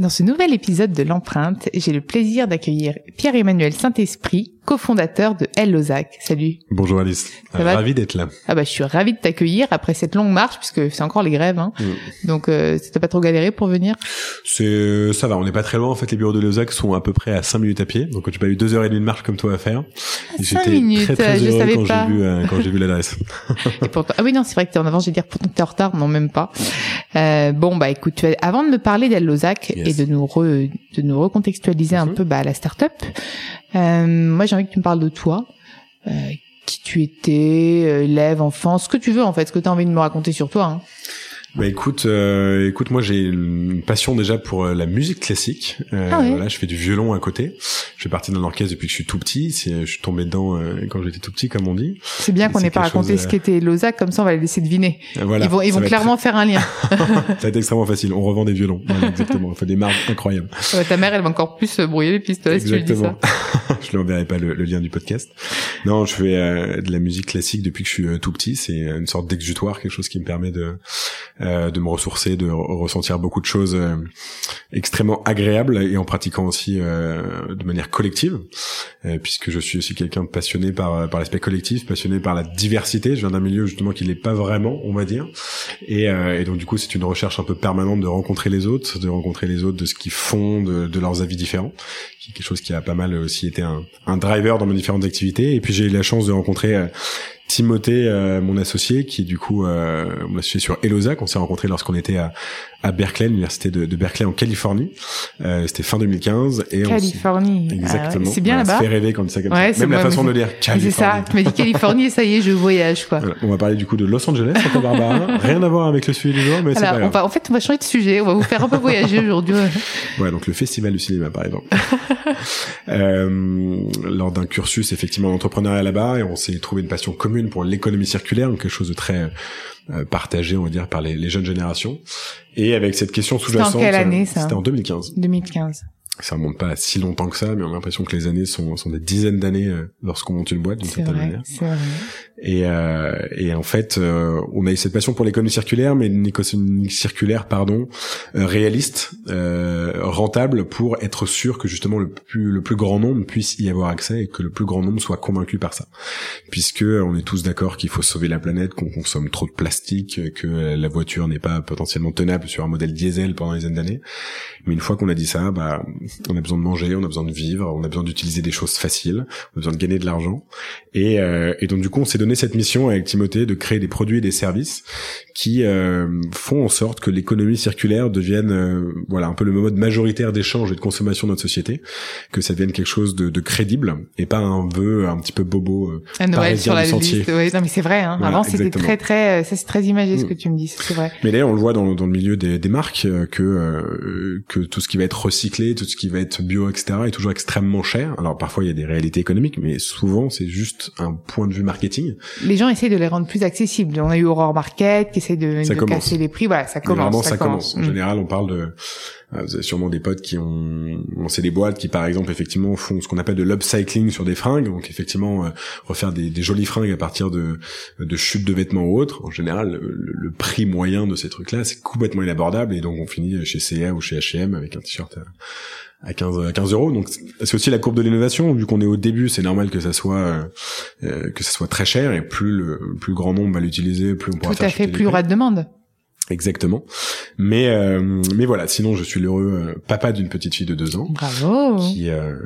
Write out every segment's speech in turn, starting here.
Dans ce nouvel épisode de l'empreinte, j'ai le plaisir d'accueillir Pierre-Emmanuel Saint-Esprit, cofondateur de El Lozac. Salut. Bonjour Alice. Ça va Ravi d'être là. Ah bah je suis ravi de t'accueillir après cette longue marche puisque c'est encore les grèves. Hein. Mm. Donc euh, t'as pas trop galéré pour venir? C'est, ça va, on n'est pas très loin. En fait, les bureaux de Lausac sont à peu près à 5 minutes à pied. Donc tu pas eu deux heures et demie de marche comme toi à faire. J'étais minutes, très très je heureux savais quand j'ai vu euh, quand j'ai vu l'adresse. Et pourtant- Ah oui non c'est vrai que t'es en avance. J'ai dire pourtant que t'es en retard. Non même pas. Euh, bon bah écoute, tu avant de me parler d'El Lozac Yes. et de nous re- de nous recontextualiser un Mhm. peu bah, la start-up, euh, moi j'ai envie que tu me parles de toi. Euh, qui tu étais, euh, élève, enfant, ce que tu veux en fait, ce que tu as envie de me raconter sur toi. Hein. Bah écoute, euh, écoute, moi j'ai une passion déjà pour euh, la musique classique. Euh, Ah. Voilà, je fais du violon à côté. Je fais partie d'un orchestre depuis que je suis tout petit. C'est, je suis tombé dedans euh, quand j'étais tout petit, comme on dit. C'est bien qu'on n'ait pas raconté chose, ce euh, qu'était Lozac, comme ça on va les laisser deviner. Euh, Voilà, ils vont, ils vont être- clairement faire un lien. ça va être extrêmement facile. On revend des violons. Voilà, exactement. On fait des marques incroyables. Ta mère, elle va encore plus euh, brouiller les pistes si tu dis ça. Je lui enverrai pas le, lien du podcast. Non, je fais euh, de la musique classique depuis que je suis euh, tout petit. C'est une sorte d'exutoire, quelque chose qui me permet de euh, de me ressourcer, de re- ressentir beaucoup de choses euh, extrêmement agréables et en pratiquant aussi euh, de manière collective, euh, puisque je suis aussi quelqu'un passionné par par l'aspect collectif, passionné par la diversité. Je viens d'un milieu justement qui l'est pas vraiment, on va dire, et, euh, et donc du coup c'est une recherche un peu permanente de rencontrer les autres, de rencontrer les autres, de ce qu'ils font, de, leurs avis différents quelque chose qui a pas mal aussi été un, un driver dans mes différentes activités. Et puis j'ai eu la chance de rencontrer euh, Timothée, euh, mon associé, qui est du coup euh, mon associé sur Elosac. On s'est rencontrés lorsqu'on était à, à Berkeley, l'université de, de Berkeley en Californie. Euh, C'était fin 2015. Et on Californie. Ah ouais, Exactement. c'est bien là-bas. Ça fait rêver quand on ça comme Ouais, ça. c'est Même la moi, façon de dire. c'est- C'est ça. Californie. Tu m'as dit Californie et ça y est, je voyage quoi. Voilà. On va parler du coup de Los Angeles, Santa Barbara. Rien à voir avec le sujet du jour, mais c'est pas on grave. va, en fait, on va changer de sujet. On va vous faire un peu voyager aujourd'hui. ouais. Ouais, donc le festival du cinéma, par exemple. euh, lors d'un cursus effectivement d'entrepreneuriat là-bas, et on s'est trouvé une passion commune pour l'économie circulaire, donc quelque chose de très euh, partagé, on va dire, par les, les jeunes générations. Et avec cette question C'était en sous-jacente, quelle année, ça C'était en 2015. 2015. Ça remonte pas à si longtemps que ça, mais on a l'impression que les années sont, sont des dizaines d'années euh, lorsqu'on monte une boîte, d'une certaine vrai. manière. Vrai. Et, euh, et en fait, euh, on a eu cette passion pour l'économie circulaire, mais une économie circulaire, pardon, euh, réaliste, euh, rentable, pour être sûr que justement le plus le plus grand nombre puisse y avoir accès et que le plus grand nombre soit convaincu par ça. Puisque on est tous d'accord qu'il faut sauver la planète, qu'on consomme trop de plastique, que la voiture n'est pas potentiellement tenable sur un modèle diesel pendant des d'années. Mais une fois qu'on a dit ça, bah, on a besoin de manger, on a besoin de vivre, on a besoin d'utiliser des choses faciles, on a besoin de gagner de l'argent. Et, euh, et donc du coup, on s'est donné cette mission avec Timothée de créer des produits et des services qui euh, font en sorte que l'économie circulaire devienne euh, voilà un peu le mode majoritaire d'échange et de consommation de notre société, que ça devienne quelque chose de, de crédible et pas un vœu un petit peu bobo. euh, À Noël sur la liste. Ouais, non mais c'est vrai. Hein. Voilà, Avant c'était très très, euh, ça c'est très imagé ce Mm. que tu me dis. C'est vrai. Mais d'ailleurs, on le voit dans, dans le milieu des, des marques euh, que euh, que tout ce qui va être recyclé, tout ce qui va être bio, etc., est toujours extrêmement cher. Alors parfois il y a des réalités économiques, mais souvent c'est juste un point de vue marketing. Les gens essayent de les rendre plus accessibles. On a eu Aurore Market qui essaie de, de casser les prix. Voilà, ça commence. ça, commence. En mm. général, on parle de euh, vous avez sûrement des potes qui ont, c'est des boîtes qui par exemple effectivement font ce qu'on appelle de l'upcycling sur des fringues, donc effectivement euh, refaire des, des, jolies fringues à partir de, de chutes de vêtements ou autres. En général, le, prix moyen de ces trucs-là, c'est complètement inabordable et donc on finit chez CA ou chez H&M avec un t-shirt à 15 à 15 euros donc c'est aussi la courbe de l'innovation vu qu'on est au début c'est normal que ça soit euh, que ça soit très cher et plus le plus grand nombre va l'utiliser plus on pourra tout à fait plus il y aura de demande Exactement. Mais euh, mais voilà, sinon je suis l'heureux euh, papa d'une petite fille de deux ans. Bravo. Qui euh,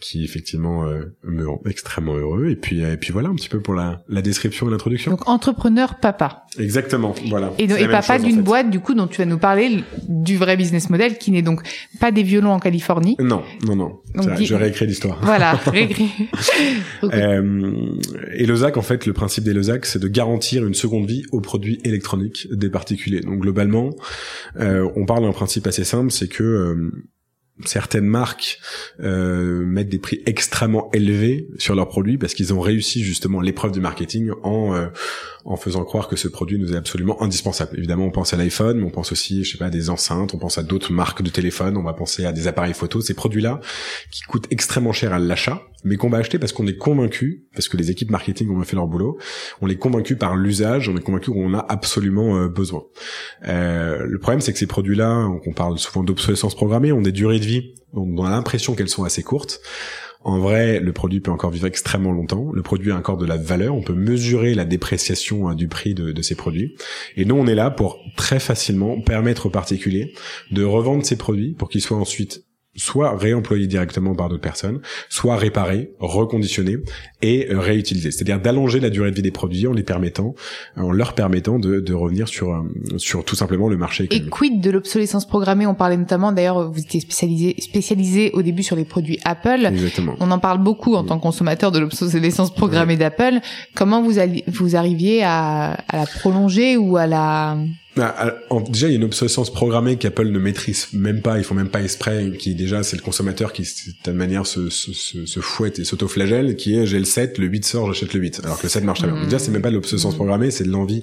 qui effectivement me rend extrêmement heureux. Et puis et puis voilà un petit peu pour la, la description et l'introduction. Donc entrepreneur papa. Exactement. Voilà. Et, et papa d'une boîte du coup dont tu vas nous parler du vrai business model qui n'est donc pas des violons en Californie. Non non non. je réécris l'histoire. Voilà. réécris. et Lozac en fait le principe des Lozac c'est de garantir une seconde vie aux produits électroniques des parties donc globalement, euh, on parle d'un principe assez simple, c'est que euh, certaines marques euh, mettent des prix extrêmement élevés sur leurs produits parce qu'ils ont réussi justement l'épreuve du marketing en euh, en faisant croire que ce produit nous est absolument indispensable. Évidemment, on pense à l'iPhone, mais on pense aussi, je sais pas, à des enceintes, on pense à d'autres marques de téléphone, on va penser à des appareils photo, ces produits-là qui coûtent extrêmement cher à l'achat, mais qu'on va acheter parce qu'on est convaincu, parce que les équipes marketing ont fait leur boulot, on est convaincu par l'usage, on est convaincu qu'on a absolument euh, besoin. le problème, c'est que ces produits-là, on parle souvent d'obsolescence programmée, ont des durées vie, on a l'impression qu'elles sont assez courtes. En vrai, le produit peut encore vivre extrêmement longtemps. Le produit a encore de la valeur. On peut mesurer la dépréciation hein, du prix de, de, ces produits. Et nous, on est là pour très facilement permettre aux particuliers de revendre ces produits pour qu'ils soient ensuite soit réemployés directement par d'autres personnes, soit réparés, reconditionnés et réutilisés. C'est-à-dire d'allonger la durée de vie des produits en les permettant, en leur permettant de, de revenir sur euh, sur tout simplement le marché. Et quid de l'obsolescence programmée? On parlait notamment, d'ailleurs, vous étiez spécialisé spécialisé au début sur les produits Apple. Exactement. On en parle beaucoup en tant que consommateur de l'obsolescence programmée d'Apple. Comment vous vous arriviez à, à la prolonger ou à la déjà, il y a une obsolescence programmée qu'Apple ne maîtrise même pas, ils font même pas exprès, qui déjà, c'est le consommateur qui, de manière, se, se, se fouette et s'auto-flagelle, qui est, j'ai le 7, le 8 sort, j'achète le 8. Alors que le 7 marche très bien. Déjà, c'est même pas l'obsolescence programmée, c'est de l'envie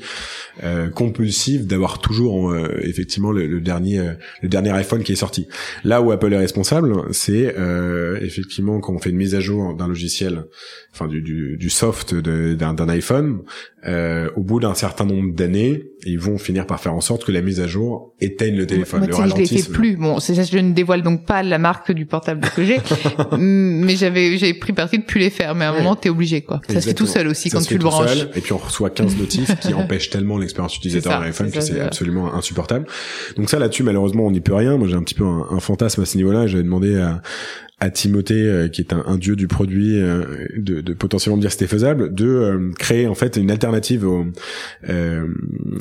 euh, compulsive d'avoir toujours, euh, effectivement, le, dernier euh, le dernier iPhone qui est sorti. Là où Apple est responsable, c'est euh, effectivement quand on fait une mise à jour d'un logiciel, enfin du, du, du soft d'un iPhone, au bout d'un certain nombre d'années, ils vont finir par faire en sorte que la mise à jour éteigne le téléphone. Moi, le je l'ai fait plus. Bon, c'est ça, je ne dévoile donc pas la marque du portable que j'ai, mais j'avais j'ai pris parti de plus les faire. Mais à un moment, t'es obligé quoi. Ça se fait tout seul aussi quand tu le branches. Seul, et puis on reçoit 15 notifs qui empêchent tellement l'expérience utilisateur d'un iPhone que c'est absolument insupportable. Donc ça là-dessus, malheureusement, on n'y peut rien. Moi, j'ai un petit peu un, un fantasme à ce niveau-là. J'avais demandé à, à Timothée, euh, qui est un, un, dieu du produit, euh, de, de, potentiellement dire c'était faisable, de euh, créer en fait une alternative au,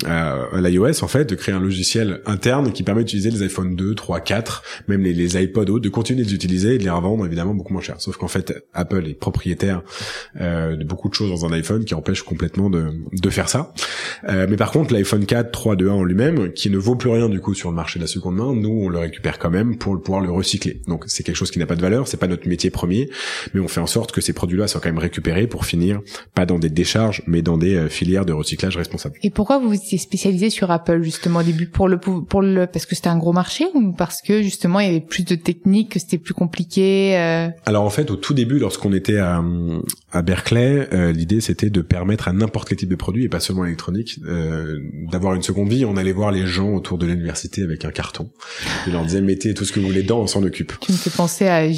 à, à l'iOS, en fait, de créer un logiciel interne qui permet d'utiliser les iPhone 2, 3, 4, même les, les iPod de continuer de les utiliser et de les revendre évidemment beaucoup moins cher. Sauf qu'en fait, Apple est propriétaire de beaucoup de choses dans un iPhone qui empêche complètement de, de faire ça. mais par contre, l'iPhone 4, 3, 2, 1 en lui-même, qui ne vaut plus rien du coup sur le marché de la seconde main, nous on le récupère quand même pour pouvoir le recycler. Donc c'est quelque chose qui n'a pas de valeur c'est pas notre métier premier, mais on fait en sorte que ces produits-là soient quand même récupérés pour finir pas dans des décharges, mais dans des euh, filières de recyclage responsables. Et pourquoi vous étiez spécialisé sur Apple justement au début pour le pour le parce que c'était un gros marché ou parce que justement il y avait plus de techniques, que c'était plus compliqué euh? Alors en fait au tout début lorsqu'on était à, à Berkeley, euh, l'idée c'était de permettre à n'importe quel type de produit et pas seulement électronique d'avoir une seconde vie. On allait voir les gens autour de l'université avec un carton. et leur disait mettez tout ce que vous voulez dedans, on s'en occupe. Tu me fais penser à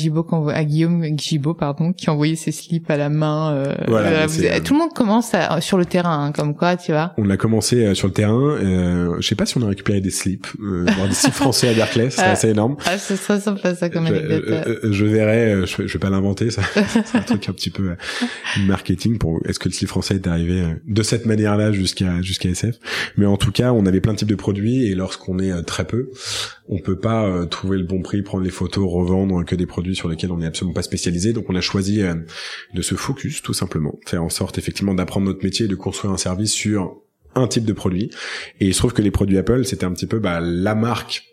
à Guillaume Gibault, pardon, qui envoyait ses slips à la main. Euh, euh, tout le monde commence sur le terrain, hein, comme quoi, tu vois. On a commencé euh, sur le terrain. Euh, je sais pas si on a récupéré des slips, voir des slips français à Berkeley, c'est assez énorme. Ah, c'est très sympa ça comme anecdote. Je, verrai, je, je vais pas l'inventer, ça. c'est un truc un petit peu marketing pour. Est-ce que le slip français est arrivé de cette manière-là jusqu'à jusqu'à SF Mais en tout cas, on avait plein de types de produits et lorsqu'on est très peu, on peut pas trouver le bon prix, prendre les photos, revendre que des produits sur lesquels on n'est absolument pas spécialisé. Donc on a choisi euh, de se focus tout simplement, faire en sorte effectivement d'apprendre notre métier et de construire un service sur un type de produit. Et il se trouve que les produits Apple, c'était un petit peu bah, la marque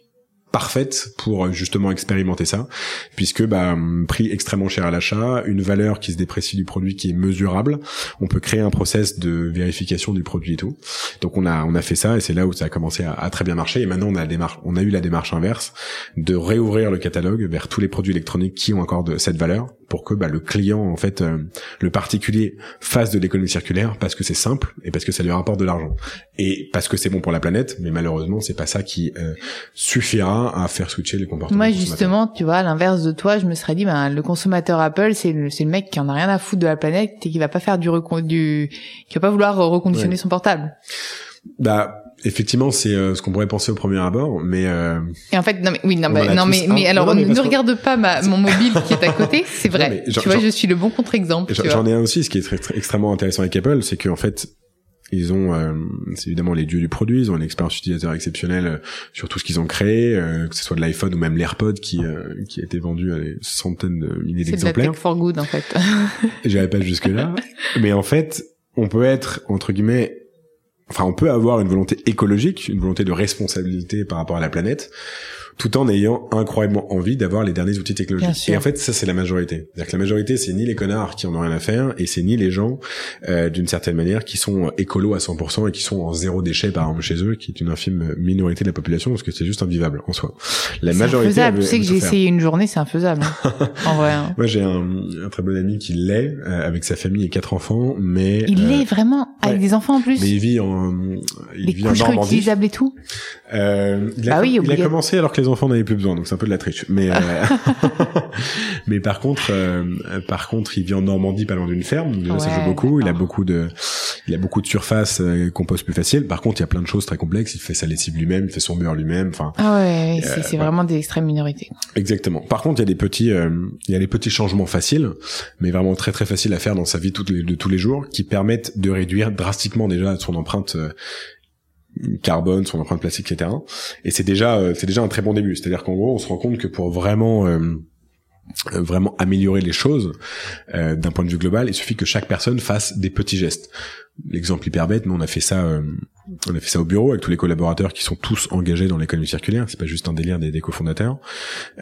parfaite pour justement expérimenter ça, puisque bah, prix extrêmement cher à l'achat, une valeur qui se déprécie du produit qui est mesurable. On peut créer un process de vérification du produit et tout. Donc on a on a fait ça et c'est là où ça a commencé à, à, très bien marcher. Et maintenant on a la démarche, on a eu la démarche inverse de réouvrir le catalogue vers tous les produits électroniques qui ont encore de cette valeur pour que bah, le client en fait euh, le particulier fasse de l'économie circulaire parce que c'est simple et parce que ça lui rapporte de l'argent et parce que c'est bon pour la planète. Mais malheureusement c'est pas ça qui euh, suffira à faire switcher les comportements. Moi, justement, tu vois, à l'inverse de toi, je me serais dit, ben, le consommateur Apple, c'est le, c'est le mec qui en a rien à foutre de la planète et qui va pas faire du, du, qui va pas vouloir reconditionner son portable. Bah, effectivement, c'est euh, ce qu'on pourrait penser au premier abord, mais. Euh, et en fait, non mais oui, non, bah, non mais, mais alors ne, regarde pas ma, mon mobile qui est à côté, c'est vrai. tu vois, je suis le bon contre-exemple. J'en ai un aussi, ce qui est très, extrêmement intéressant avec Apple, c'est qu'en fait, ils ont, euh, c'est évidemment les dieux du produit, ils ont une expérience utilisateur exceptionnelle euh, sur tout ce qu'ils ont créé, euh, que ce soit de l'iPhone ou même l'AirPod qui qui a été vendu à des centaines de milliers d'exemplaires. C'est for good en fait. J'irai pas jusque là, mais en fait, on peut être entre guillemets, enfin, on peut avoir une volonté écologique, une volonté de responsabilité par rapport à la planète, tout en ayant incroyablement envie d'avoir les derniers outils technologiques. Et en fait, ça c'est la majorité. C'est-à-dire que la majorité, c'est ni les connards qui en ont rien à faire, et c'est ni les gens, euh, d'une certaine manière, qui sont écolos à 100% et qui sont en zéro déchet par exemple chez eux, qui est une infime minorité de la population, parce que c'est juste invivable en soi. La majorité. Infaisable. Tu sais que j'ai essayé une journée, c'est infaisable. Hein. en vrai. Hein. Moi, j'ai un, un, très bon ami qui l'est euh, avec sa famille et quatre enfants, mais il l'est euh, vraiment avec des enfants en plus. Mais il vit en, il les vit couches en réutilisables et tout. Euh, il a, bah oui, il a commencé alors que les enfants n'avaient plus besoin, donc c'est un peu de la triche. Mais euh, mais par contre, euh, par contre, il vit en Normandie, pas loin d'une ferme. Ça joue beaucoup. Il a beaucoup de, il a beaucoup de surface euh, qu'on pose plus facile. Par contre, il y a plein de choses très complexes. Il fait sa lessive lui-même, il fait son beurre lui-même. Enfin. Ah ouais, c'est vraiment des extrêmes minorités. Exactement. Par contre, il y a des petits, il y a des petits changements faciles, mais vraiment très très faciles à faire dans sa vie de tous les jours, qui permettent de réduire drastiquement déjà son empreinte carbone, son empreinte plastique, etc. Et c'est déjà, euh, c'est déjà un très bon début. C'est-à-dire qu'en gros, on se rend compte que pour vraiment euh, euh, vraiment améliorer les choses d'un point de vue global, il suffit que chaque personne fasse des petits gestes. L'exemple hyper bête, mais on a fait ça, on a fait ça au bureau avec tous les collaborateurs qui sont tous engagés dans l'économie circulaire. C'est pas juste un délire des, des cofondateurs.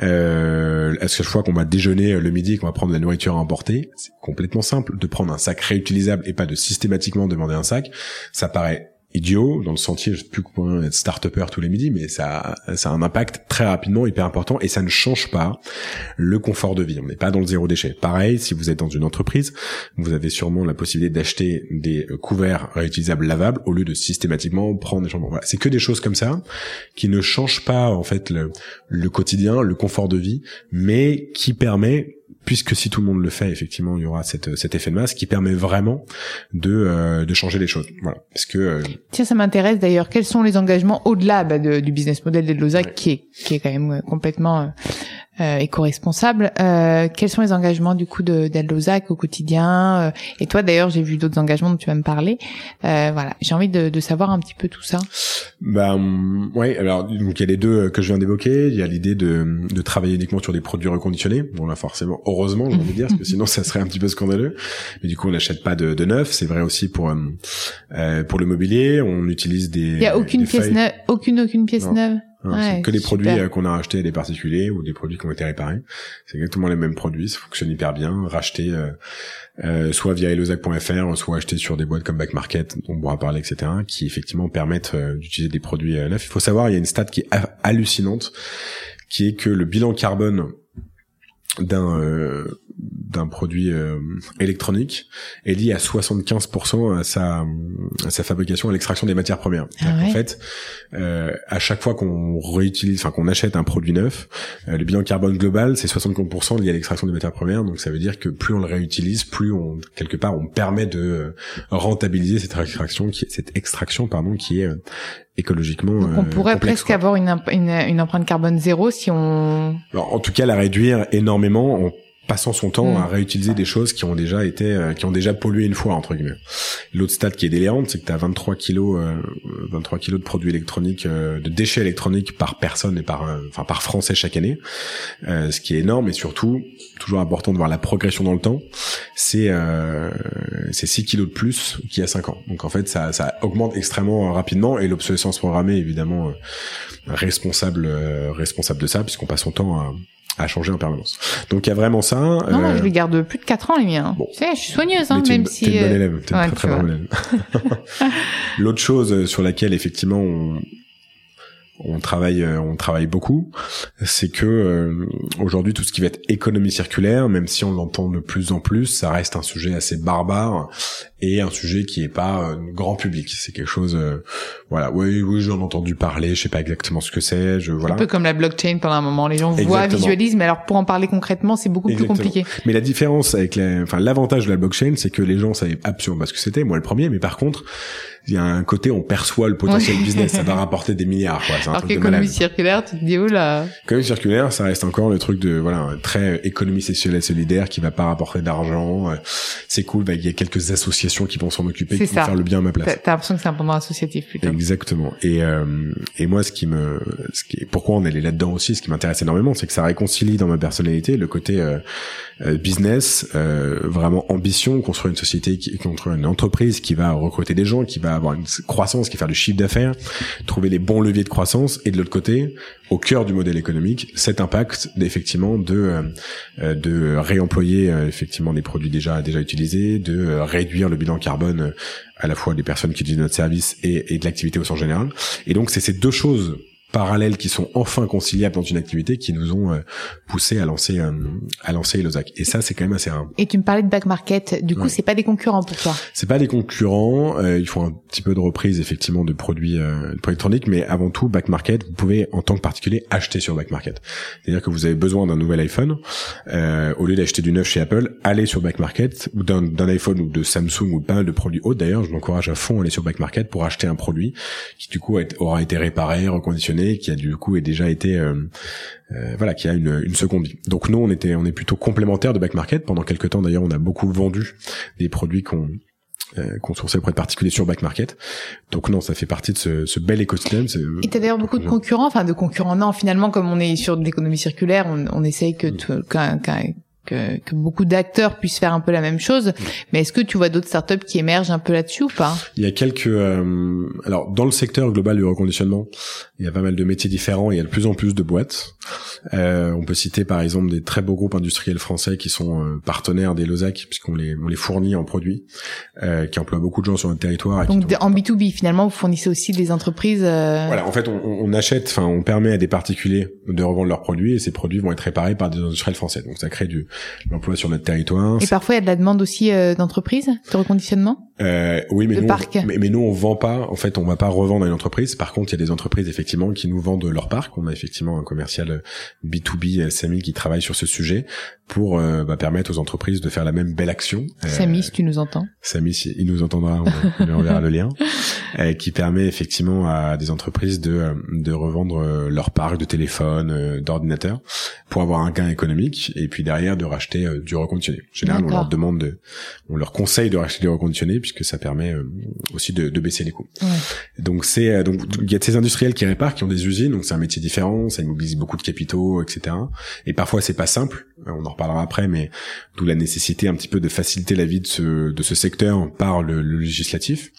Euh, à chaque fois qu'on va déjeuner le midi, qu'on va prendre de la nourriture à emporter, c'est complètement simple de prendre un sac réutilisable et pas de systématiquement demander un sac. Ça paraît idiot dans le sentier je sais plus comment être start-upper tous les midis mais ça ça a un impact très rapidement hyper important et ça ne change pas le confort de vie. On n'est pas dans le zéro déchet. Pareil si vous êtes dans une entreprise vous avez sûrement la possibilité d'acheter des couverts réutilisables lavables au lieu de systématiquement prendre des chambres. Voilà. C'est que des choses comme ça qui ne changent pas en fait le, le quotidien le confort de vie mais qui permet puisque si tout le monde le fait, effectivement, il y aura cette, cet effet de masse qui permet vraiment de, euh, de changer les choses. Voilà. Parce que euh, tiens, ça m'intéresse d'ailleurs. Quels sont les engagements au-delà bah, du business model de Losac, qui est qui est quand même euh, complètement euh, éco-responsable. Euh, quels sont les engagements du coup de d'Aldozac au quotidien euh, Et toi d'ailleurs, j'ai vu d'autres engagements dont tu vas me parler. Euh, voilà, j'ai envie de, de, savoir un petit peu tout ça. Ben ouais, alors donc il y a les deux que je viens d'évoquer. Il y a l'idée de, de travailler uniquement sur des produits reconditionnés. Bon là forcément, heureusement, j'ai envie de dire, parce que sinon ça serait un petit peu scandaleux. Mais du coup, on n'achète pas de, de neuf. C'est vrai aussi pour euh, pour le mobilier. On utilise des. Il y a aucune pièce neuve, aucune aucune pièce neuve. Hein, que des produits euh, qu'on a achetés à des particuliers ou des produits qui ont été réparés. C'est exactement les mêmes produits, ça fonctionne hyper bien, racheté euh, euh, soit via elosac.fr, soit acheté sur des boîtes comme Back Market, dont on pourra parler, etc., qui effectivement permettent d'utiliser des produits neufs. Il faut savoir, il y a une stat qui est hallucinante, qui est que le bilan carbone d'un d'un produit euh, électronique est lié à 75% à sa à sa fabrication, à l'extraction des matières premières. Ah en fait, euh, à chaque fois qu'on réutilise, enfin qu'on achète un produit neuf, euh, le bilan carbone global c'est 75% lié à l'extraction des matières premières. Donc ça veut dire que plus on le réutilise, plus on quelque part on permet de euh, rentabiliser cette extraction, qui cette extraction pardon, qui est écologiquement. Donc on pourrait presque avoir une, une, une, empreinte carbone zéro si on. Alors, en tout cas, la réduire énormément passant son temps Mm. à réutiliser des choses qui ont déjà été euh, qui ont déjà pollué une fois entre guillemets. L'autre stat qui est délirante, c'est que tu as 23 kilos euh, 23 kilos de produits électroniques euh, de déchets électroniques par personne et par euh, enfin par français chaque année. Euh, ce qui est énorme et surtout toujours important de voir la progression dans le temps, c'est euh, c'est 6 kilos de plus qu'il y a 5 ans. Donc en fait ça ça augmente extrêmement rapidement et l'obsolescence programmée évidemment euh, responsable euh, responsable de ça puisqu'on passe son temps à à changer en permanence. Donc il y a vraiment ça. Non, moi, euh, je les garde plus de 4 ans, les miens. bon. Tu sais, je suis soigneuse, hein, même une, si... t'es une bonne euh, élève, t'es ouais, très très bonne élève. L'autre chose sur laquelle effectivement on, on travaille, euh, on travaille beaucoup, c'est que euh, aujourd'hui tout ce qui va être économie circulaire, même si on l'entend de plus en plus, ça reste un sujet assez barbare et un sujet qui est pas euh, grand public. C'est quelque chose, euh, voilà, oui, oui, j'en ai entendu parler, je sais pas exactement ce que c'est, je voilà. Un peu comme la blockchain pendant un moment. Les gens voient, visualisent, mais alors pour en parler concrètement, c'est beaucoup Exactement. plus compliqué. Mais la différence avec la, enfin l'avantage de la blockchain, c'est que les gens savaient absolument pas ce que c'était, moi le premier, mais par contre, il y a un côté on perçoit le potentiel business, ça va rapporter des milliards, quoi. C'est un Alors truc circulaire, tu te dis, oh là. Économie circulaire, ça reste encore le truc de voilà très économie sociale et solidaire qui va pas rapporter d'argent. euh, C'est cool, bah, il y a quelques associations qui vont s'en occuper, qui ça. vont faire le bien à ma place. T'as l'impression que c'est un pendant associatif plutôt. Exactement. Et euh, et moi, ce qui me, ce qui, pourquoi on allait là-dedans aussi, ce qui m'intéresse énormément, c'est que ça réconcilie dans ma personnalité le côté euh, euh, business, euh, vraiment ambition, construire une société, qui, construire une entreprise qui va recruter des gens, qui va avoir une croissance, qui va faire du chiffre d'affaires, trouver les bons leviers de croissance, et de l'autre côté, au cœur du modèle économique, cet impact effectivement de euh, euh, de réemployer euh, effectivement des produits déjà déjà utilisés, de réduire le bilan carbone à la fois des personnes qui utilisent notre service et, et de l'activité au sens général. Et donc c'est ces deux choses parallèles qui sont enfin conciliables dans une activité qui nous ont euh, poussé à lancer euh, à lancer Elozac. Et ça c'est quand même assez rare. Et tu me parlais de back market. Du coup, Ouais. c'est pas des concurrents pour toi. C'est pas des concurrents, euh, il faut un petit peu de reprise effectivement de produits, euh, de produits électroniques, mais avant tout back market, vous pouvez en tant que particulier acheter sur back market. C'est-à-dire que vous avez besoin d'un nouvel iPhone, euh, au lieu d'acheter du neuf chez Apple, allez sur back market ou d'un d'un iPhone ou de Samsung ou pas mal de produits autres. D'ailleurs, je m'encourage à fond à aller sur back market pour acheter un produit qui du coup aura été réparé, reconditionné, qui a du coup est déjà été euh, euh, voilà, qui a une, une seconde vie. Donc nous, on était, on est plutôt complémentaires de back market. Pendant quelques temps, d'ailleurs, on a beaucoup vendu des produits qu'on euh, qu'on sourçait auprès de particuliers sur back market. Donc non, ça fait partie de ce, ce bel écosystème. c'est- Et t'as d'ailleurs beaucoup de concurrents, enfin de concurrents. Non, finalement, comme on est sur de l'économie circulaire, on, on essaye que, Mm. qu'un- que, que beaucoup d'acteurs puissent faire un peu la même chose. Mais est-ce que tu vois d'autres startups qui émergent un peu là-dessus ou pas? Il y a quelques, euh, alors dans le secteur global du reconditionnement, il y a pas mal de métiers différents. Il y a de plus en plus de boîtes. Euh, on peut citer par exemple des très beaux groupes industriels français qui sont euh, partenaires des Losac puisqu'on les, on les fournit en produits, euh, qui emploient beaucoup de gens sur notre territoire. et Donc en B2B, finalement, vous fournissez aussi des entreprises. euh, Voilà, en fait, on, on achète, enfin, on permet à des particuliers de revendre leurs produits et ces produits vont être réparés par des industriels français. Donc, ça crée du l'emploi sur notre territoire. Et parfois, il y a de la demande aussi euh, d'entreprises de reconditionnement. Euh, oui, mais de nous, parc. On, mais, mais nous, on vend pas. En fait, on va pas revendre à une entreprise. Par contre, il y a des entreprises effectivement qui nous vendent leur parc. On a effectivement un commercial B 2 B, Samy, qui travaille sur ce sujet pour euh, bah, permettre aux entreprises de faire la même belle action. Euh, Samy, si tu nous entends. Samy, si il nous entendra, on lui enverra le lien, euh, qui permet effectivement à des entreprises de, euh, de revendre euh, leur parc de téléphone, euh, d'ordinateurs, pour avoir un gain économique, et puis derrière de racheter euh, du reconditionné. En général, on leur demande, de, on leur conseille de racheter du reconditionné, puisque ça permet euh, aussi de, de baisser les coûts. Ouais. Donc c'est euh, donc il y a de ces industriels qui réparent, qui ont des usines, donc c'est un métier différent, ça immobilise beaucoup de capitaux, etc. Et parfois c'est pas simple, on en reparlera après, mais d'où la nécessité un petit peu de faciliter la vie de ce de ce secteur par le, le législatif.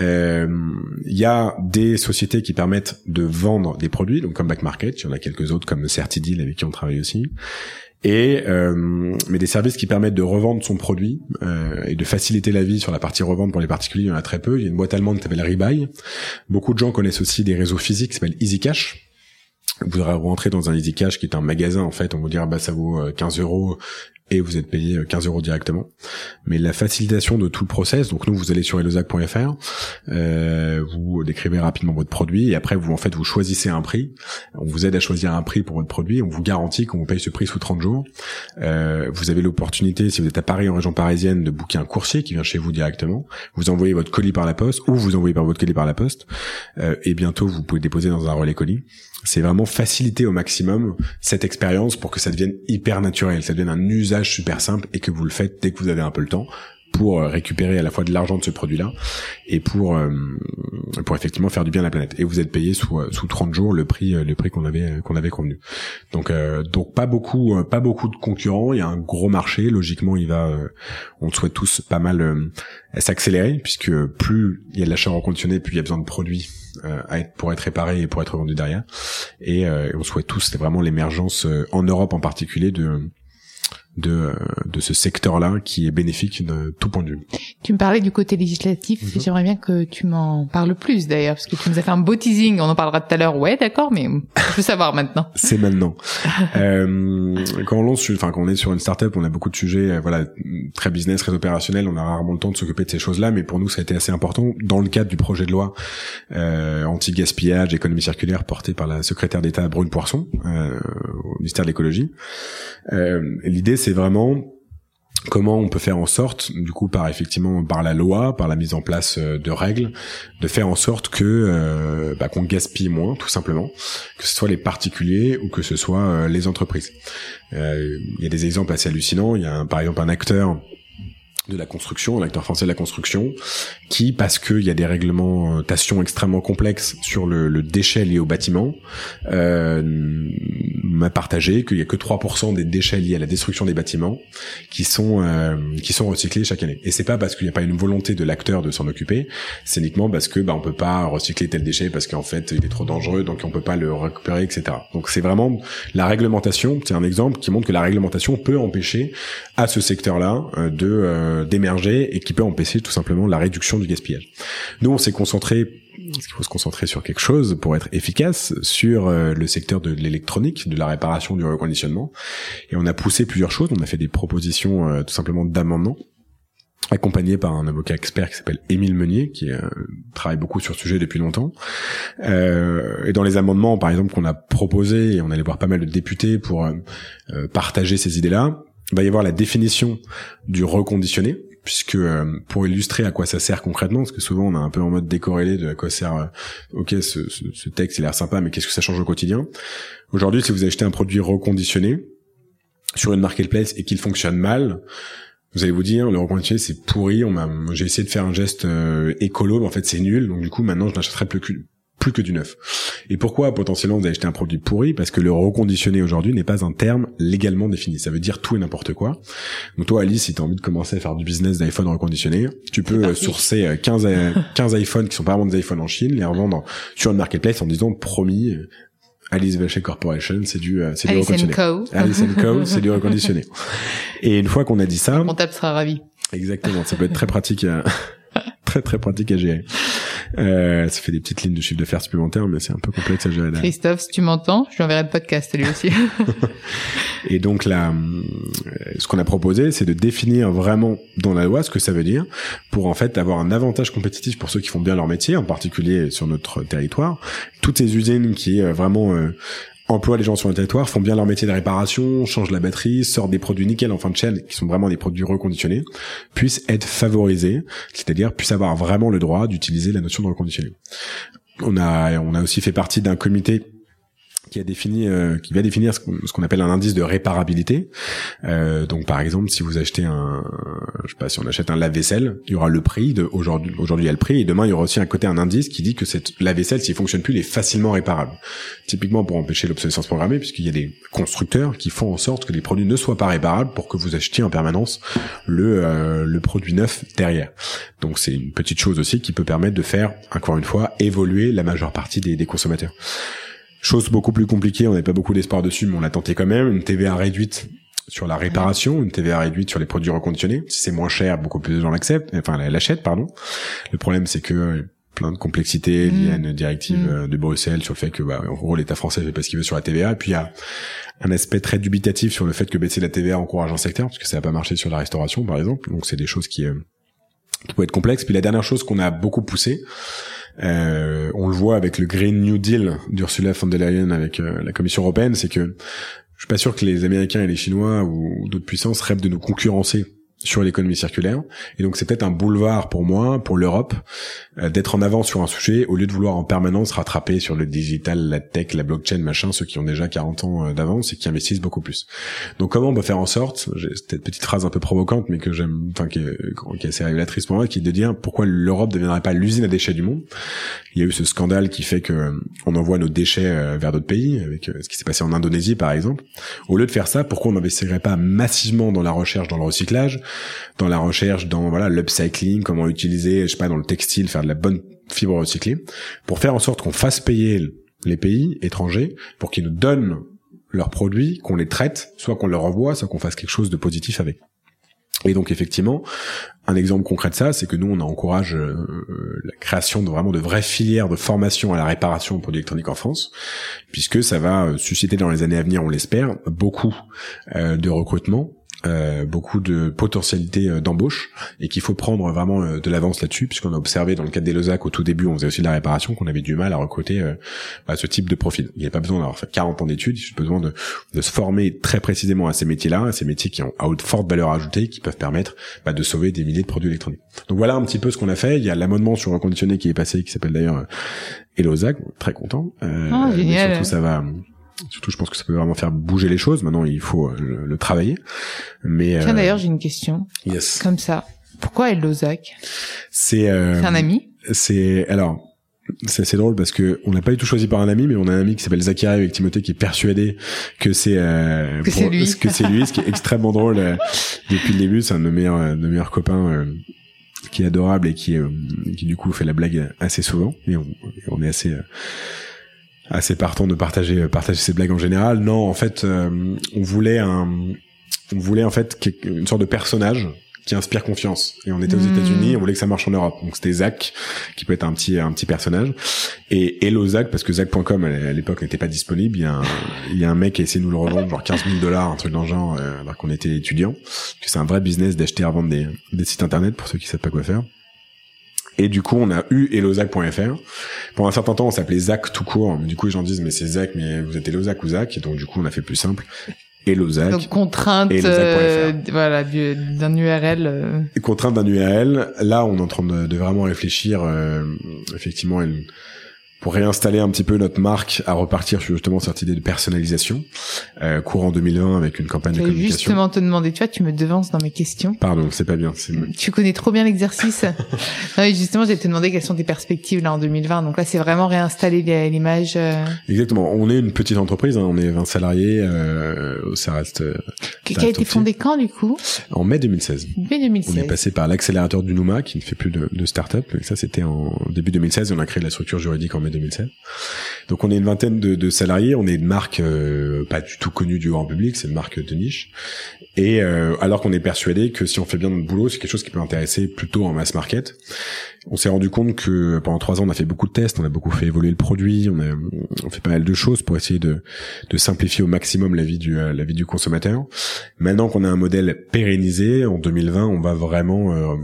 Euh, Il y a des sociétés qui permettent de vendre des produits, donc comme Back Market, il y en a quelques autres comme Certideal avec qui on travaille aussi. Et euh, mais des services qui permettent de revendre son produit euh, et de faciliter la vie sur la partie revente pour les particuliers, il y en a très peu. Il y a une boîte allemande qui s'appelle Rebuy. Beaucoup de gens connaissent aussi des réseaux physiques qui s'appellent EasyCash. Vous rentrez dans un EasyCash qui est un magasin en fait, on vous dira bah ça vaut euh, 15 euros et vous êtes payé euh, 15 euros directement. Mais la facilitation de tout le process, donc nous vous allez sur elozac.fr, euh, vous décrivez rapidement votre produit et après vous en fait vous choisissez un prix. On vous aide à choisir un prix pour votre produit, on vous garantit qu'on vous paye ce prix sous 30 jours. Euh, vous avez l'opportunité, si vous êtes à Paris en région parisienne, de booker un coursier qui vient chez vous directement. Vous envoyez votre colis par la poste ou vous envoyez par votre colis par la poste. Euh, et bientôt vous pouvez déposer dans un relais colis. C'est vraiment faciliter au maximum cette expérience pour que ça devienne hyper naturel, ça devienne un usage super simple et que vous le faites dès que vous avez un peu le temps pour euh, récupérer à la fois de l'argent de ce produit-là et pour euh, pour effectivement faire du bien à la planète. Et vous êtes payé sous euh, sous 30 jours le prix le prix qu'on avait qu'on avait convenu. Donc donc pas beaucoup pas beaucoup de concurrents. Il y a un gros marché. Logiquement, il va on souhaite tous pas mal s'accélérer puisque plus il y a de l'achat reconditionné, plus il y a besoin de produits être, pour être réparé et pour être vendu derrière. Et, et on souhaite tous, c'est vraiment l'émergence en Europe en particulier de de, de ce secteur-là qui est bénéfique de tout point de vue. Tu me parlais du côté législatif, mhm. j'aimerais bien que tu m'en parles plus d'ailleurs, parce que tu nous as fait un beau teasing, on en parlera tout à l'heure, ouais d'accord, mais je veux savoir maintenant. C'est maintenant. euh, quand on lance, enfin quand on est sur une startup, on a beaucoup de sujets, euh, voilà, très business, très opérationnel, on a rarement le temps de s'occuper de ces choses-là, mais pour nous ça a été assez important dans le cadre du projet de loi euh, anti-gaspillage, économie circulaire porté par la secrétaire d'État Brune Poisson euh, au ministère de l'écologie. Euh, L'idée c'est vraiment comment on peut faire en sorte, du coup, par effectivement par la loi, par la mise en place euh, de règles, de faire en sorte que euh, bah, qu'on gaspille moins, tout simplement, que ce soit les particuliers ou que ce soit euh, les entreprises. Il y a des exemples assez hallucinants. Il y a par exemple un acteur de la construction, l'acteur français de la construction, qui, parce qu'il y a des réglementations extrêmement complexes sur le, le déchet lié au bâtiment, euh, m'a partagé qu'il y a que 3% des déchets liés à la destruction des bâtiments qui sont euh, qui sont recyclés chaque année. Et c'est pas parce qu'il n'y a pas une volonté de l'acteur de s'en occuper, c'est uniquement parce que bah on peut pas recycler tel déchet parce qu'en fait il est trop dangereux, donc on peut pas le récupérer, etc. Donc c'est vraiment la réglementation. C'est un exemple qui montre que la réglementation peut empêcher à ce secteur-là euh, de euh, d'émerger et qui peut empêcher tout simplement la réduction du gaspillage. Nous, on s'est concentré parce qu'il faut se concentrer sur quelque chose pour être efficace sur euh, le secteur de l'électronique, de la réparation, du reconditionnement. Et on a poussé plusieurs choses. On a fait des propositions tout simplement d'amendements accompagné par un avocat expert qui s'appelle Émile Meunier, qui travaille beaucoup sur ce sujet depuis longtemps. Euh, et dans les amendements, par exemple, qu'on a proposé, et on allait voir pas mal de députés pour euh, partager ces idées-là, il va y avoir la définition du reconditionné, puisque euh, pour illustrer à quoi ça sert concrètement, parce que souvent on a un peu en mode décorrélé de à quoi sert, euh, ok ce, texte il a l'air sympa, mais qu'est-ce que ça change au quotidien? Aujourd'hui, si vous achetez un produit reconditionné sur une marketplace et qu'il fonctionne mal, vous allez vous dire le reconditionné c'est pourri, j'ai essayé de faire un geste euh, écolo, mais en fait c'est nul, donc du coup maintenant je n'achèterai plus plus que du neuf. Et pourquoi potentiellement vous avez acheté un produit pourri? Parce que le reconditionné aujourd'hui n'est pas un terme légalement défini. Ça veut dire tout et n'importe quoi. Donc toi Alice, si tu as envie de commencer à faire du business d'iPhone reconditionné, tu peux euh, sourcer 15, euh, 15 euh, iPhones qui sont pas vraiment des iPhones en Chine, les revendre sur une marketplace en disant promis Alice Vacher Corporation, c'est du, c'est du reconditionné. Co. Alice Co, c'est du reconditionné. Et une fois qu'on a dit ça, mon table sera ravi. Exactement, ça peut être très pratique, à, très très pratique à gérer. Euh, ça fait des petites lignes de chiffre de fer supplémentaires, mais c'est un peu complexe à gérer. Christophe, si tu m'entends, je lui enverrai le podcast lui aussi. et donc là, euh, ce qu'on a proposé, c'est de définir vraiment dans la loi ce que ça veut dire pour en fait avoir un avantage compétitif pour ceux qui font bien leur métier, en particulier sur notre territoire. Toutes ces usines qui est vraiment euh, emploient les gens sur le territoire, font bien leur métier de réparation, changent la batterie, sortent des produits nickel en fin de chaîne, qui sont vraiment des produits reconditionnés, puissent être favorisés, c'est-à-dire puissent avoir vraiment le droit d'utiliser la notion de reconditionné. On a, on a aussi fait partie d'un comité qui a défini, euh, qui va définir ce qu'on appelle un indice de réparabilité. Euh, donc, par exemple, si vous achetez un, je sais pas, si on achète un lave-vaisselle, il y aura le prix de aujourd'hui. Aujourd'hui, il y a le prix, et demain, il y aura aussi un côté un indice qui dit que cette lave-vaisselle, s'il fonctionne plus, il est facilement réparable. Typiquement pour empêcher l'obsolescence programmée, puisqu'il y a des constructeurs qui font en sorte que les produits ne soient pas réparables pour que vous achetiez en permanence le euh, le produit neuf derrière. Donc, c'est une petite chose aussi qui peut permettre de faire, encore une fois, évoluer la majeure partie des, des consommateurs. Chose beaucoup plus compliquée, on n'avait pas beaucoup d'espoir dessus, mais on l'a tenté quand même. Une TVA réduite sur la réparation, une TVA réduite sur les produits reconditionnés. Si c'est moins cher, beaucoup plus de gens l'acceptent, enfin l'achètent, pardon. Le problème, c'est que euh, plein de complexité liées à une directive mm. euh, de Bruxelles sur le fait que bah, en gros l'État français fait pas ce qu'il veut sur la TVA et puis il y a un aspect très dubitatif sur le fait que baisser la TVA encourage un secteur parce que ça n'a pas marché sur la restauration par exemple donc c'est des choses qui, euh, qui peuvent être complexes puis la dernière chose qu'on a beaucoup poussé euh, on le voit avec le Green New Deal d'Ursula von der Leyen avec euh, la Commission européenne, c'est que je suis pas sûr que les Américains et les Chinois ou d'autres puissances rêvent de nous concurrencer sur l'économie circulaire. Et donc c'est peut-être un boulevard pour moi, pour l'Europe, euh, d'être en avant sur un sujet au lieu de vouloir en permanence rattraper sur le digital, la tech, la blockchain, machin, ceux qui ont déjà 40 ans euh, d'avance et qui investissent beaucoup plus. Donc comment on peut faire en sorte, cette petite phrase un peu provocante, mais que j'aime, enfin qui est, qui est assez révélatrice pour moi, qui est de dire pourquoi l'Europe ne deviendrait pas l'usine à déchets du monde. Il y a eu ce scandale qui fait que euh, on envoie nos déchets vers d'autres pays, avec ce qui s'est passé en Indonésie par exemple. Au lieu de faire ça, pourquoi on n'investirait pas massivement dans la recherche, dans le recyclage, dans la recherche, dans voilà l'upcycling, comment utiliser, je sais pas, dans le textile, faire de la bonne fibre recyclée, pour faire en sorte qu'on fasse payer les pays étrangers pour qu'ils nous donnent leurs produits, qu'on les traite, soit qu'on leur envoie, soit qu'on fasse quelque chose de positif avec. Et donc effectivement, un exemple concret de ça, c'est que nous on encourage euh, la création de vraiment de vraies filières de formation à la réparation de produits électroniques en France, puisque ça va euh, susciter dans les années à venir, on l'espère, beaucoup euh, de recrutement euh, beaucoup de potentialités euh, d'embauche et qu'il faut prendre vraiment euh, de l'avance là-dessus puisqu'on a observé dans le cadre des Losac au tout début on faisait aussi de la réparation qu'on avait du mal à recruter bah, ce type de profil. Il n'y a pas besoin d'avoir fait 40 ans d'études, il y a besoin de, de, se former très précisément à ces métiers-là, à ces métiers qui ont à haute forte valeur ajoutée, qui peuvent permettre bah, de sauver des milliers de produits électroniques. Donc voilà un petit peu ce qu'on a fait. Il y a l'amendement sur reconditionné qui est passé, qui s'appelle d'ailleurs Elosac, très content. Oh, génial. surtout ça va Surtout, je pense que ça peut vraiment faire bouger les choses. Maintenant, il faut euh, le, travailler. Mais tiens, euh, d'ailleurs, j'ai une question. Yes. Comme ça. Pourquoi Lozac C'est euh, un ami? C'est alors c'est assez drôle parce que on n'a pas du tout choisi par un ami, mais on a un ami qui s'appelle Zachary avec Timothée qui est persuadé que c'est euh, que c'est lui, que c'est lui, ce qui est extrêmement drôle depuis le début. C'est un de nos meilleurs, de meilleurs copains qui est adorable et qui, qui du coup fait la blague assez souvent. Et on, on est assez assez partant de partager euh, partager ces blagues en général. Non, en fait, euh, on voulait un on voulait en fait une sorte de personnage qui inspire confiance. Et on était aux hmm. États-Unis, on voulait que ça marche en Europe. Donc c'était Zach qui peut être un petit un petit personnage et Hello Zach parce que Zach.com à l'époque n'était pas disponible. Il y a un il y a un mec qui a essayé de nous le revendre genre 15 000 dollars un truc dans le genre euh, alors qu'on était étudiants. Que c'est un vrai business d'acheter et revendre des des sites internet pour ceux qui savent pas quoi faire. Et du coup, on a eu hellozac.fr. Pendant un certain temps, on s'appelait Zach tout court. Du coup, les gens disent, mais c'est Zach, mais vous êtes Hellozac ou Zach. Et donc, du coup, on a fait plus simple. Hellozac. Donc, contrainte, euh, voilà, d'un URL. Euh. Contrainte d'un URL. Là, on est en train de, de vraiment réfléchir, euh, effectivement, une, pour réinstaller un petit peu notre marque à repartir sur justement cette idée de personnalisation euh, courant 2020 avec une campagne de communication. justement te demander, tu vois, tu me devances dans mes questions. Pardon, c'est pas bien. Tu connais trop bien l'exercice. justement, j'ai te demander quelles sont tes perspectives là en 2020. Donc là, c'est vraiment réinstaller l'image. Euh... Exactement. On est une petite entreprise, hein, on est 20 salariés. Euh, ça reste. Euh, qui a été fondé quand du coup? En mai 2016. Mai 2016. On est passé par l'accélérateur du Numa qui ne fait plus de, de start-up. ça, c'était en début 2016 et on a créé la structure juridique en mai 2016. Donc on est une vingtaine de, salariés, on est une marque euh, pas du tout connue du grand public, c'est une marque de niche. Et euh, alors qu'on est persuadé que si on fait bien notre boulot, c'est quelque chose qui peut intéresser plutôt en mass market. On s'est rendu compte que pendant trois ans, on a fait beaucoup de tests, on a beaucoup fait évoluer le produit, on a on fait pas mal de choses pour essayer de, de simplifier au maximum la vie du euh, la vie du consommateur. Maintenant qu'on a un modèle pérennisé, en 2020, on va vraiment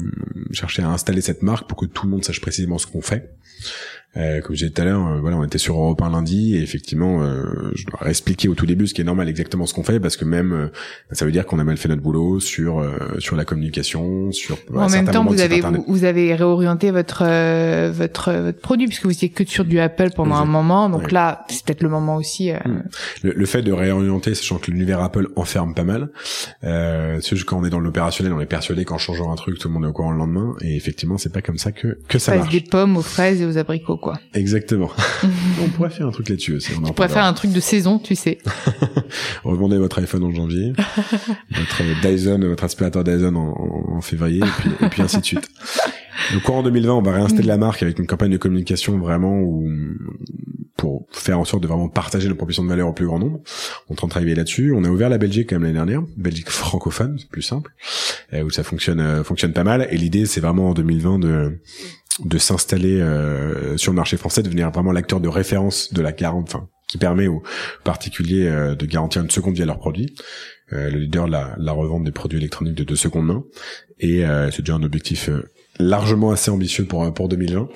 chercher à installer cette marque pour que tout le monde sache précisément ce qu'on fait. Euh, comme je disais tout à l'heure, euh, voilà, on était sur Europe 1 lundi et effectivement, euh, je dois expliquer au tout début ce qui est normal exactement ce qu'on fait parce que même euh, ça veut dire qu'on a mal fait notre boulot sur euh, sur la communication, sur en même temps vous avez vous, avez réorienté votre votre votre produit puisque vous étiez que sur du Apple pendant un moment, donc là c'est peut-être le moment aussi. Hmm. Le, le, fait de réorienter, sachant que l'univers Apple enferme pas mal, euh, quand on est dans l'opérationnel, on est persuadé qu'en changeant un truc, tout le monde est au courant le lendemain et effectivement c'est pas comme ça que que ça marche. des pommes aux fraises et aux abricots quoi. Exactement. on pourrait faire un truc là-dessus aussi. On, pourrait faire un truc de saison, tu sais. Revendez votre iPhone en janvier, votre Dyson, votre aspirateur Dyson en, février, et puis, et puis ainsi de suite. Donc en 2020, on va réinstaller la marque avec une campagne de communication vraiment où, pour faire en sorte de vraiment partager nos propositions de valeur au plus grand nombre. On est en train de travailler là-dessus. On a ouvert la Belgique quand même l'année dernière, Belgique francophone, c'est plus simple, où ça fonctionne euh, fonctionne pas mal. Et l'idée, c'est vraiment en 2020 de de s'installer euh, sur le marché français, de devenir vraiment l'acteur de référence de la garantie, enfin, qui permet aux particuliers euh, de garantir une seconde vie à leurs produits. Euh, le leader de la, la, revente des produits électroniques de deux secondes main. Et c'est déjà un objectif largement assez ambitieux pour pour 2020.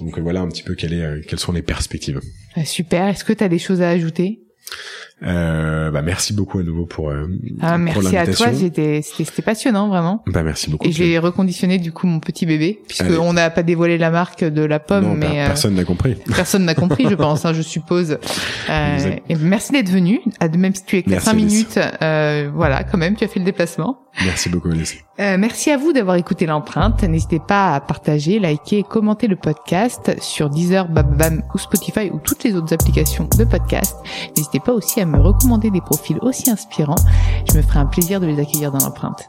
Donc voilà un petit peu quelle est, quelles sont les perspectives. Super. Est-ce que tu as des choses à ajouter? Euh, bah merci beaucoup à nouveau pour. Euh, ah, merci à toi. C'était c'était passionnant vraiment. Bah merci beaucoup. Et j'ai reconditionné du coup mon petit bébé puisque on n'a pas dévoilé la marque de la pomme, non, mais euh, personne n'a compris. Personne n'a compris, je pense. Hein, je suppose. Euh, et merci d'être venu. Même si tu es que 5 minutes, euh, voilà, quand même, tu as fait le déplacement. Merci beaucoup, Alice. Euh, merci à vous d'avoir écouté l'empreinte. N'hésitez pas à partager, liker et commenter le podcast sur Deezer, Bababam ou Spotify ou toutes les autres applications de podcast. N'hésitez pas aussi à me recommander des profils aussi inspirants. Je me ferai un plaisir de les accueillir dans l'empreinte.